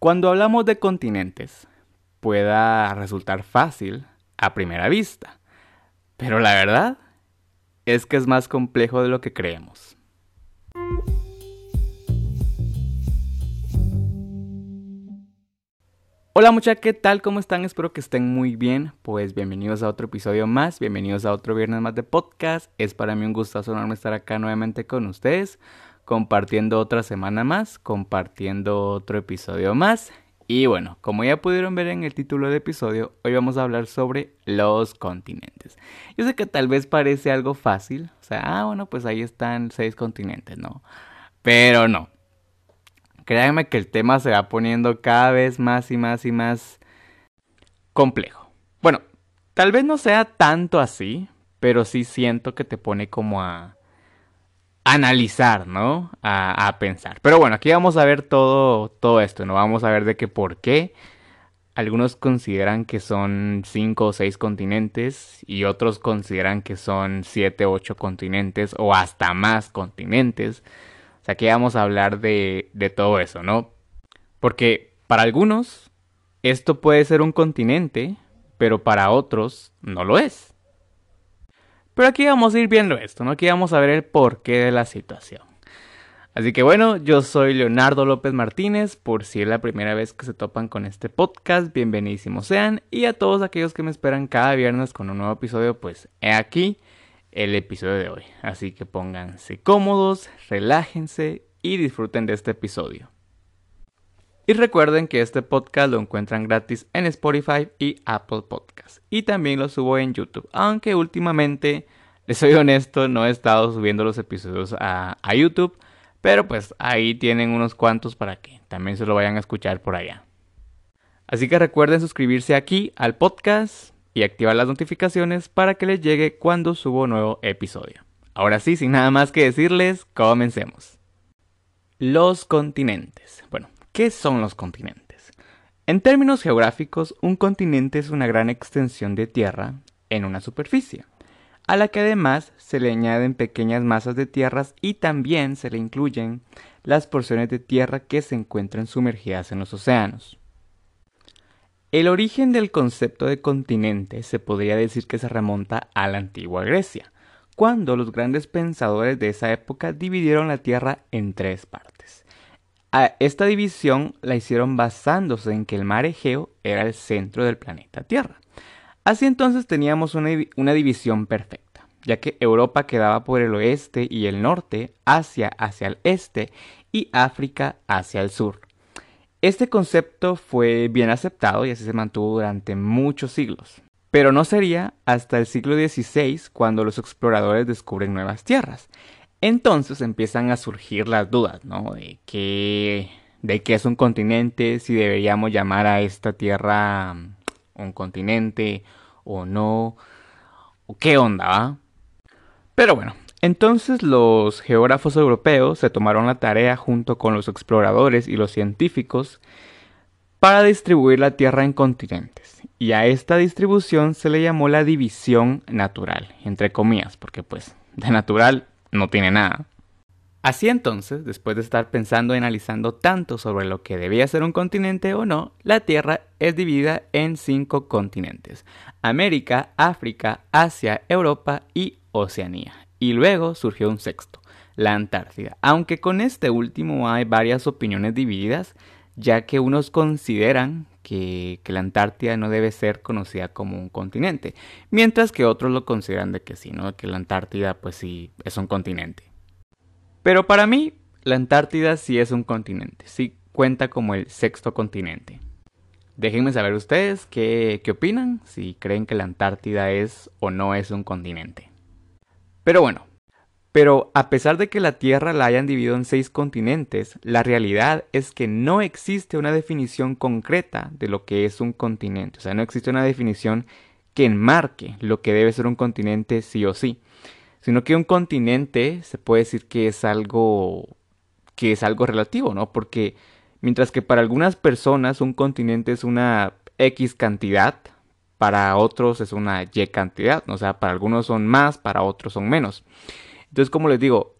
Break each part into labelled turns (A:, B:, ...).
A: Cuando hablamos de continentes, pueda resultar fácil a primera vista, pero la verdad es que es más complejo de lo que creemos. Hola muchachos, ¿qué tal? ¿Cómo están? Espero que estén muy bien. Pues bienvenidos a otro episodio más, bienvenidos a otro viernes más de podcast. Es para mí un gustazo enorme estar acá nuevamente con ustedes compartiendo otra semana más, compartiendo otro episodio más. Y bueno, como ya pudieron ver en el título del episodio, hoy vamos a hablar sobre los continentes. Yo sé que tal vez parece algo fácil, o sea, ah, bueno, pues ahí están seis continentes, ¿no? Pero no. Créanme que el tema se va poniendo cada vez más y más y más complejo. Bueno, tal vez no sea tanto así, pero sí siento que te pone como a analizar, ¿no? A, pensar. Pero bueno, aquí vamos a ver todo, todo esto, ¿no? Vamos a ver de qué por qué. Algunos consideran que son cinco o seis continentes y otros consideran que son siete o ocho continentes o hasta más continentes. O sea, aquí vamos a hablar de, de todo eso, ¿no? Porque para algunos esto puede ser un continente, pero para otros no lo es. Pero aquí vamos a ir viendo esto, ¿no? Aquí vamos a ver el porqué de la situación. Así que bueno, yo soy Leonardo López Martínez, por si es la primera vez que se topan con este podcast, bienvenidísimos sean, y a todos aquellos que me esperan cada viernes con un nuevo episodio, pues he aquí el episodio de hoy. Así que pónganse cómodos, relájense y disfruten de este episodio. Y recuerden que este podcast lo encuentran gratis en Spotify y Apple Podcasts. Y también lo subo en YouTube. Aunque últimamente, les soy honesto, no he estado subiendo los episodios a, YouTube. Pero pues ahí tienen unos cuantos para que también se lo vayan a escuchar por allá. Así que recuerden suscribirse aquí al podcast y activar las notificaciones para que les llegue cuando subo nuevo episodio. Ahora sí, sin nada más que decirles, comencemos. Los continentes. Bueno, ¿Qué son los continentes? En términos geográficos, un continente es una gran extensión de tierra en una superficie, a la que además se le añaden pequeñas masas de tierras y también se le incluyen las porciones de tierra que se encuentran sumergidas en los océanos. El origen del concepto de continente se podría decir que se remonta a la antigua Grecia, cuando los grandes pensadores de esa época dividieron la Tierra en tres partes, esta división la hicieron basándose en que el mar Egeo era el centro del planeta Tierra. Así entonces teníamos una, una división perfecta, ya que Europa quedaba por el oeste y el norte, Asia hacia el este y África hacia el sur. Este concepto fue bien aceptado y así se mantuvo durante muchos siglos. Pero no sería hasta el siglo XVI cuando los exploradores descubren nuevas tierras. Entonces empiezan a surgir las dudas, ¿no? De qué, de qué es un continente, si deberíamos llamar a esta tierra mm, un continente o no, o qué onda, ¿va? Pero bueno, entonces los geógrafos europeos se tomaron la tarea junto con los exploradores y los científicos para distribuir la Tierra en continentes. Y a esta distribución se le llamó la división natural, entre comillas, porque pues de natural no tiene nada. Así entonces, después de estar pensando y analizando tanto sobre lo que debía ser un continente o no, la Tierra es dividida en cinco continentes. América, África, Asia, Europa y Oceanía. Y luego surgió un sexto, la Antártida. Aunque con este último hay varias opiniones divididas, ya que unos consideran que, la Antártida no debe ser conocida como un continente, mientras que otros lo consideran de que sí. Que la Antártida pues sí es un continente. Pero para mí, la Antártida sí es un continente, sí cuenta como el sexto continente. Déjenme saber ustedes qué, qué opinan, si creen que la Antártida es o no es un continente. Pero bueno, pero a pesar de que la Tierra la hayan dividido en seis continentes, la realidad es que no existe una definición concreta de lo que es un continente. O sea, no existe una definición que enmarque lo que debe ser un continente sí o sí. Sino que un continente se puede decir que es algo que es algo relativo, ¿no? Porque mientras que para algunas personas un continente es una X cantidad, para otros es una Y cantidad, o sea, para algunos son más, para otros son menos. Entonces, como les digo,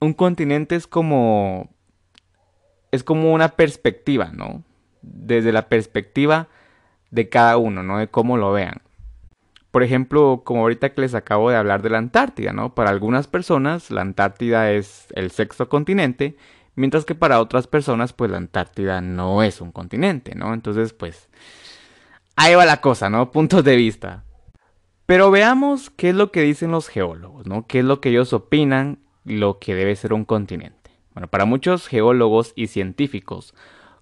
A: un continente es como es como una perspectiva, ¿no? desde la perspectiva de cada uno, ¿no? De cómo lo vean. Por ejemplo, como ahorita que les acabo de hablar de la Antártida, ¿no? Para algunas personas la Antártida es el sexto continente, mientras que para otras personas pues la Antártida no es un continente, ¿no? Entonces pues ahí va la cosa, ¿no? Puntos de vista. Pero veamos qué es lo que dicen los geólogos, ¿no? ¿Qué es lo que ellos opinan lo que debe ser un continente? Bueno, para muchos geólogos y científicos,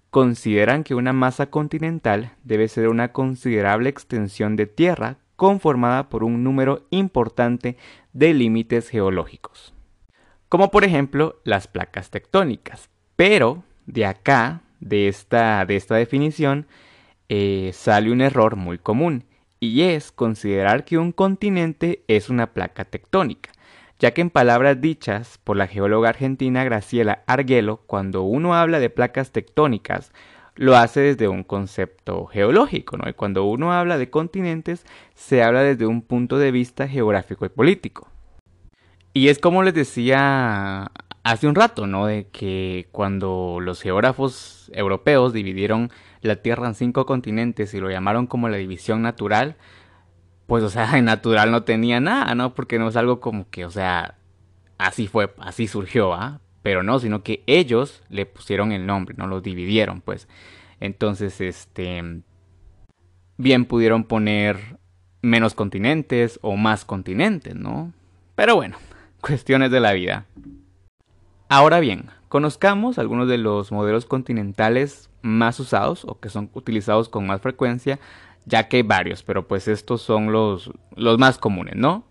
A: consideran que una masa continental debe ser una considerable extensión de tierra conformada por un número importante de límites geológicos, como por ejemplo las placas tectónicas. Pero de acá, de esta, de esta definición, eh, sale un error muy común, y es considerar que un continente es una placa tectónica, ya que en palabras dichas por la geóloga argentina Graciela Arguello, cuando uno habla de placas tectónicas, lo hace desde un concepto geológico, ¿no? Y cuando uno habla de continentes, se habla desde un punto de vista geográfico y político. Y es como les decía hace un rato, ¿no? De que cuando los geógrafos europeos dividieron la Tierra en cinco continentes y lo llamaron como la división natural, pues, o sea, en natural no tenía nada, ¿no? Porque no es algo como que, o sea, así fue, así surgió, ¿ah? Pero no, sino que ellos le pusieron el nombre, no lo dividieron, pues. Entonces, este, bien pudieron poner menos continentes o más continentes, ¿no? Pero bueno, cuestiones de la vida. Ahora bien, conozcamos algunos de los modelos continentales más usados o que son utilizados con más frecuencia ya que hay varios, pero pues estos son los, los más comunes, ¿no?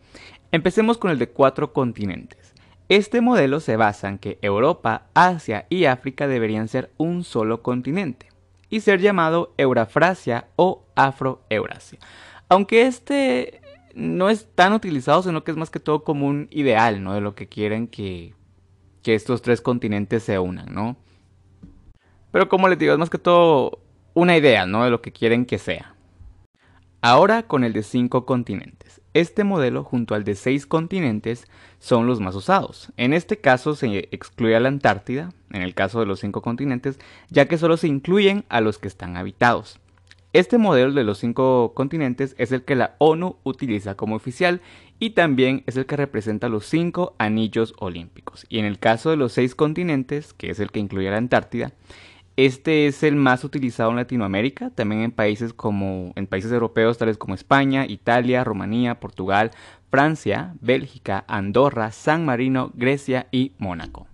A: Empecemos con el de cuatro continentes. Este modelo se basa en que Europa, Asia y África deberían ser un solo continente y ser llamado Eurafrasia o Afroeurasia. Aunque este no es tan utilizado, sino que es más que todo como un ideal, ¿no? De lo que quieren que, que estos tres continentes se unan, ¿no? Pero como les digo, es más que todo una idea, ¿no? De lo que quieren que sea. Ahora con el de 5 continentes. Este modelo junto al de 6 continentes son los más usados. En este caso se excluye a la Antártida, en el caso de los 5 continentes, ya que solo se incluyen a los que están habitados. Este modelo de los 5 continentes es el que la ONU utiliza como oficial y también es el que representa los 5 anillos olímpicos. Y en el caso de los 6 continentes, que es el que incluye la Antártida, este es el más utilizado en Latinoamérica, también en países como en países europeos tales como España, Italia, Rumanía, Portugal, Francia, Bélgica, Andorra, San Marino, Grecia y Mónaco.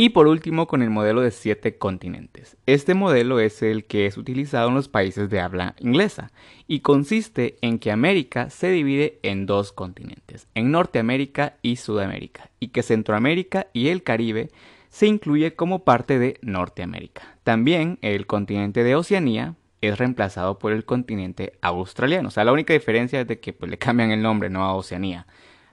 A: Y por último con el modelo de siete continentes. Este modelo es el que es utilizado en los países de habla inglesa y consiste en que América se divide en dos continentes, en Norteamérica y Sudamérica, y que Centroamérica y el Caribe se incluye como parte de Norteamérica. También el continente de Oceanía es reemplazado por el continente australiano. O sea, la única diferencia es de que pues, le cambian el nombre, no a Oceanía.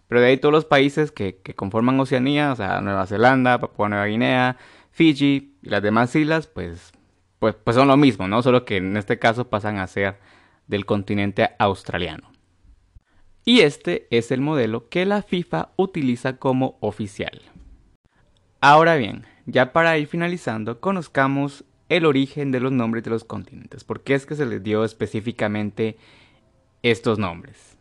A: Pero de ahí todos los países que, conforman Oceanía, o sea, Nueva Zelanda, Papua Nueva Guinea, Fiji y las demás islas, pues, pues, pues son lo mismo, ¿no? Solo que en este caso pasan a ser del continente australiano. Y este es el modelo que la FIFA utiliza como oficial. Ahora bien, ya para ir finalizando, conozcamos el origen de los nombres de los continentes. ¿Por qué es que se les dio específicamente estos nombres?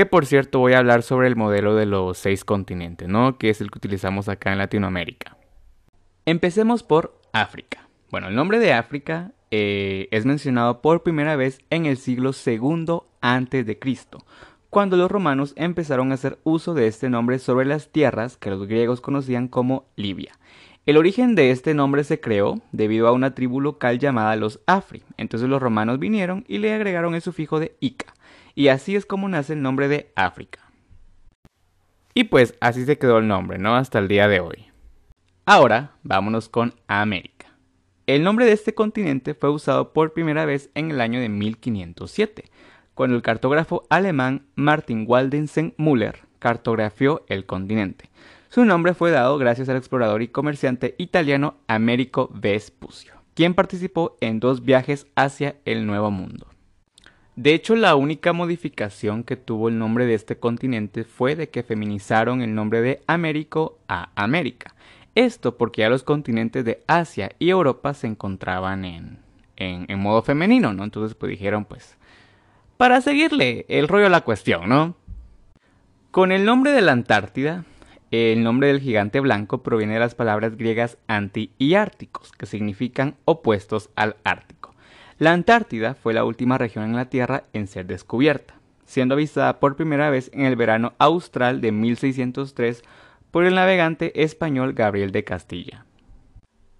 A: Que por cierto voy a hablar sobre el modelo de los seis continentes, ¿no? Que es el que utilizamos acá en Latinoamérica. Empecemos por África. Bueno, el nombre de África eh, es mencionado por primera vez en el siglo II antes de Cristo, cuando los romanos empezaron a hacer uso de este nombre sobre las tierras que los griegos conocían como Libia. El origen de este nombre se creó debido a una tribu local llamada los Afri. Entonces los romanos vinieron y le agregaron el sufijo de Ica. Y así es como nace el nombre de África. Y pues así se quedó el nombre, ¿no? Hasta el día de hoy. Ahora vámonos con América. El nombre de este continente fue usado por primera vez en el año de 1507 cuando el cartógrafo alemán Martin Waldensen Müller cartografió el continente. Su nombre fue dado gracias al explorador y comerciante italiano Americo Vespucio, quien participó en dos viajes hacia el Nuevo Mundo. De hecho, la única modificación que tuvo el nombre de este continente fue de que feminizaron el nombre de Américo a América. Esto porque ya los continentes de Asia y Europa se encontraban en, en, modo femenino, ¿no? Entonces pues dijeron pues, para seguirle el rollo a la cuestión, ¿no? Con el nombre de la Antártida, el nombre del gigante blanco proviene de las palabras griegas anti y árticos, que significan opuestos al Ártico. La Antártida fue la última región en la Tierra en ser descubierta, siendo avistada por primera vez en el verano austral de 1603 por el navegante español Gabriel de Castilla.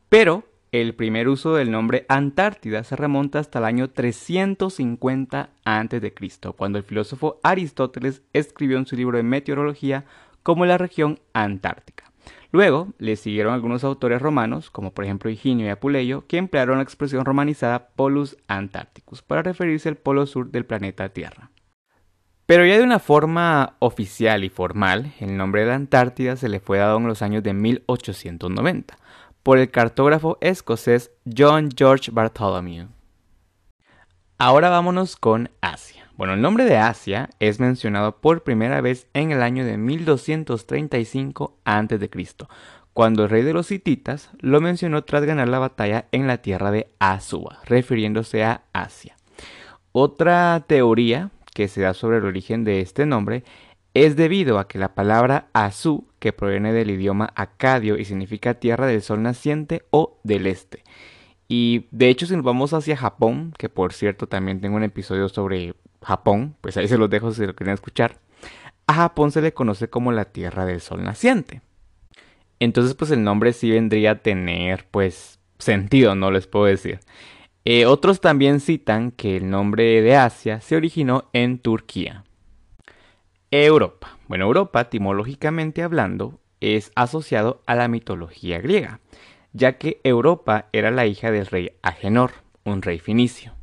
A: Pero el primer uso del nombre Antártida se remonta hasta el año 350 a.C., cuando el filósofo Aristóteles escribió en su libro de meteorología como la región antártica. Luego le siguieron algunos autores romanos, como por ejemplo Higinio y Apuleyo, que emplearon la expresión romanizada Polus Antarcticus para referirse al polo sur del planeta Tierra. Pero ya de una forma oficial y formal, el nombre de Antártida se le fue dado en los años de 1890 por el cartógrafo escocés John George Bartholomew. Ahora vámonos con Asia. Bueno, el nombre de Asia es mencionado por primera vez en el año de 1235 a.C., cuando el rey de los hititas lo mencionó tras ganar la batalla en la tierra de Asua, refiriéndose a Asia. Otra teoría que se da sobre el origen de este nombre es debido a que la palabra Asu, que proviene del idioma acadio y significa tierra del sol naciente o del este. Y de hecho si nos vamos hacia Japón, que por cierto también tengo un episodio sobre Japón, pues ahí se los dejo si lo quieren escuchar, a Japón se le conoce como la Tierra del Sol Naciente. Entonces, pues el nombre sí vendría a tener, pues, sentido, no les puedo decir. Eh, otros también citan que el nombre de Asia se originó en Turquía. Europa. Bueno, Europa, etimológicamente hablando, es asociado a la mitología griega, ya que Europa era la hija del rey Agenor, un rey finicio.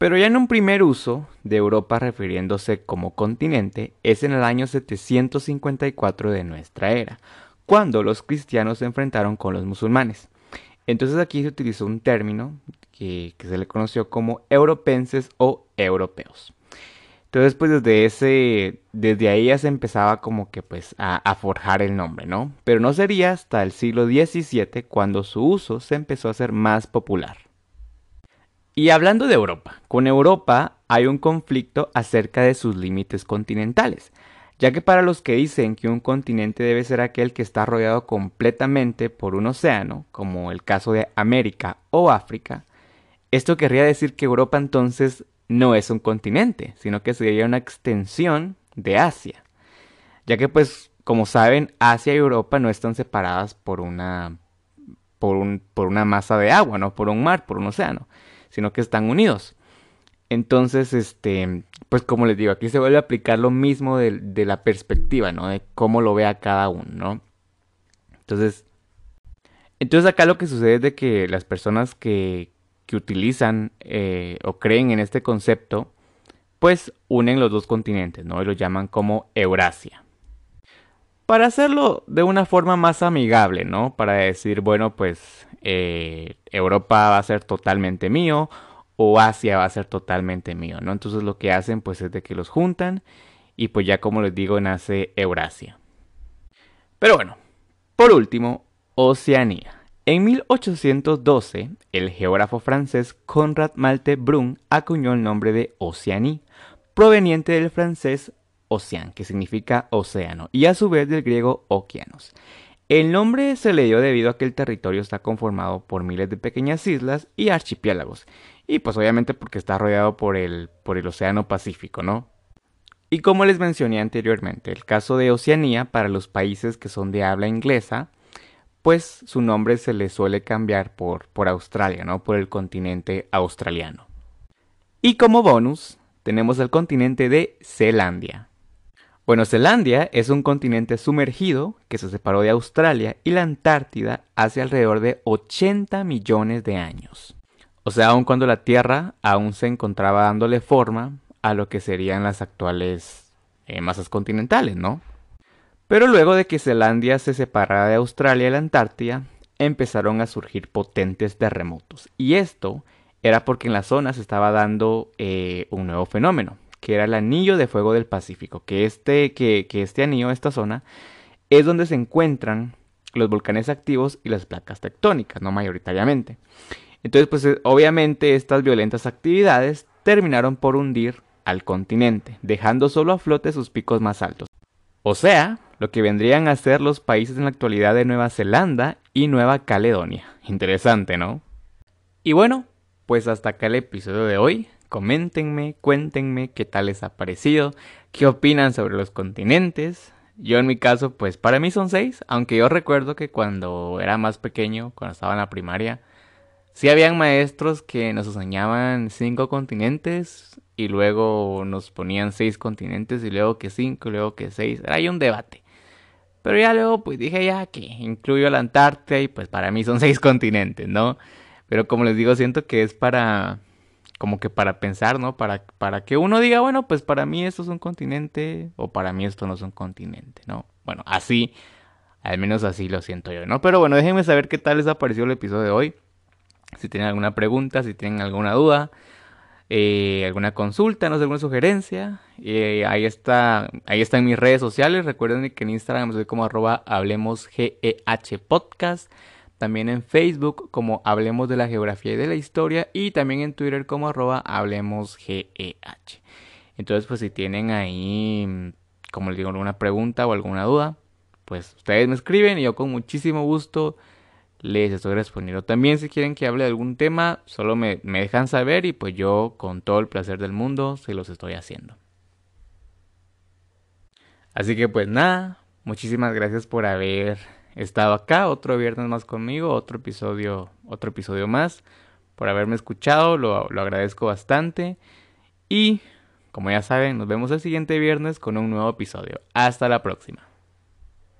A: Pero ya en un primer uso de Europa refiriéndose como continente es en el año 754 de nuestra era, cuando los cristianos se enfrentaron con los musulmanes. Entonces aquí se utilizó un término que, se le conoció como europenses o europeos. Entonces, pues desde ese, desde ahí ya se empezaba como que pues a, a, forjar el nombre, ¿no? Pero no sería hasta el siglo XVII cuando su uso se empezó a hacer más popular. Y hablando de Europa, con Europa hay un conflicto acerca de sus límites continentales, ya que para los que dicen que un continente debe ser aquel que está rodeado completamente por un océano, como el caso de América o África, esto querría decir que Europa entonces no es un continente, sino que sería una extensión de Asia, ya que pues como saben Asia y Europa no están separadas por una por, por una masa de agua, no por un mar, por un océano sino que están unidos. Entonces, este, pues como les digo, aquí se vuelve a aplicar lo mismo de, la perspectiva, ¿no? De cómo lo vea cada uno, ¿no? Entonces, entonces acá lo que sucede es de que las personas que, que utilizan eh, o creen en este concepto, pues unen los dos continentes, ¿no? Y lo llaman como Eurasia. Para hacerlo de una forma más amigable, ¿no? Para decir, bueno, pues eh, Europa va a ser totalmente mío o Asia va a ser totalmente mío, ¿no? Entonces lo que hacen pues es de que los juntan y pues ya como les digo nace Eurasia. Pero bueno, por último, Oceanía. En 1812, el geógrafo francés Conrad Malte Brun acuñó el nombre de Oceanía, proveniente del francés Ocean, que significa océano, y a su vez del griego okeanos. El nombre se le dio debido a que el territorio está conformado por miles de pequeñas islas y archipiélagos, y pues obviamente porque está rodeado por el, por el Océano Pacífico, ¿no? Y como les mencioné anteriormente, el caso de Oceanía para los países que son de habla inglesa, pues su nombre se le suele cambiar por, por Australia, ¿no? Por el continente australiano. Y como bonus, tenemos el continente de Zelandia. Bueno, Zelandia es un continente sumergido que se separó de Australia y la Antártida hace alrededor de 80 millones de años. O sea, aun cuando la Tierra aún se encontraba dándole forma a lo que serían las actuales eh, masas continentales, ¿no? Pero luego de que Zelandia se separara de Australia y la Antártida, empezaron a surgir potentes terremotos. Y esto era porque en la zona se estaba dando eh, un nuevo fenómeno, que era el anillo de fuego del Pacífico, que este, que, este anillo, esta zona, es donde se encuentran los volcanes activos y las placas tectónicas, no mayoritariamente. Entonces, pues eh, obviamente estas violentas actividades terminaron por hundir al continente, dejando solo a flote sus picos más altos. O sea, lo que vendrían a ser los países en la actualidad de Nueva Zelanda y Nueva Caledonia. Interesante, ¿no? Y bueno, pues hasta acá el episodio de hoy. Coméntenme, cuéntenme qué tal les ha parecido, qué opinan sobre los continentes. Yo en mi caso, pues para mí son seis, aunque yo recuerdo que cuando era más pequeño, cuando estaba en la primaria, sí habían maestros que nos enseñaban cinco continentes y luego nos ponían seis continentes y luego que cinco y luego que seis. Era ahí un debate. Pero ya luego pues dije ya que incluyo la Antártida y pues para mí son seis continentes, ¿no? Pero como les digo, siento que es para como que para pensar, ¿no? Para, para que uno diga, bueno, pues para mí esto es un continente o para mí esto no es un continente, ¿no? Bueno, así, al menos así lo siento yo, ¿no? Pero bueno, déjenme saber qué tal les ha parecido el episodio de hoy. Si tienen alguna pregunta, si tienen alguna duda, eh, alguna consulta, no sé, alguna sugerencia, eh, ahí está, ahí están mis redes sociales. Recuerden que en Instagram soy como arroba hablemos GEH podcast también en Facebook como Hablemos de la Geografía y de la Historia y también en Twitter como arroba Hablemos GEH. Entonces, pues si tienen ahí, como les digo, alguna pregunta o alguna duda, pues ustedes me escriben y yo con muchísimo gusto les estoy respondiendo. También si quieren que hable de algún tema, solo me dejan saber y pues yo con todo el placer del mundo se los estoy haciendo. Así que pues nada, muchísimas gracias por haber estado acá, otro viernes más conmigo, otro episodio, otro episodio más, por haberme escuchado, lo, lo agradezco bastante. Y, como ya saben, nos vemos el siguiente viernes con un nuevo episodio. Hasta la próxima.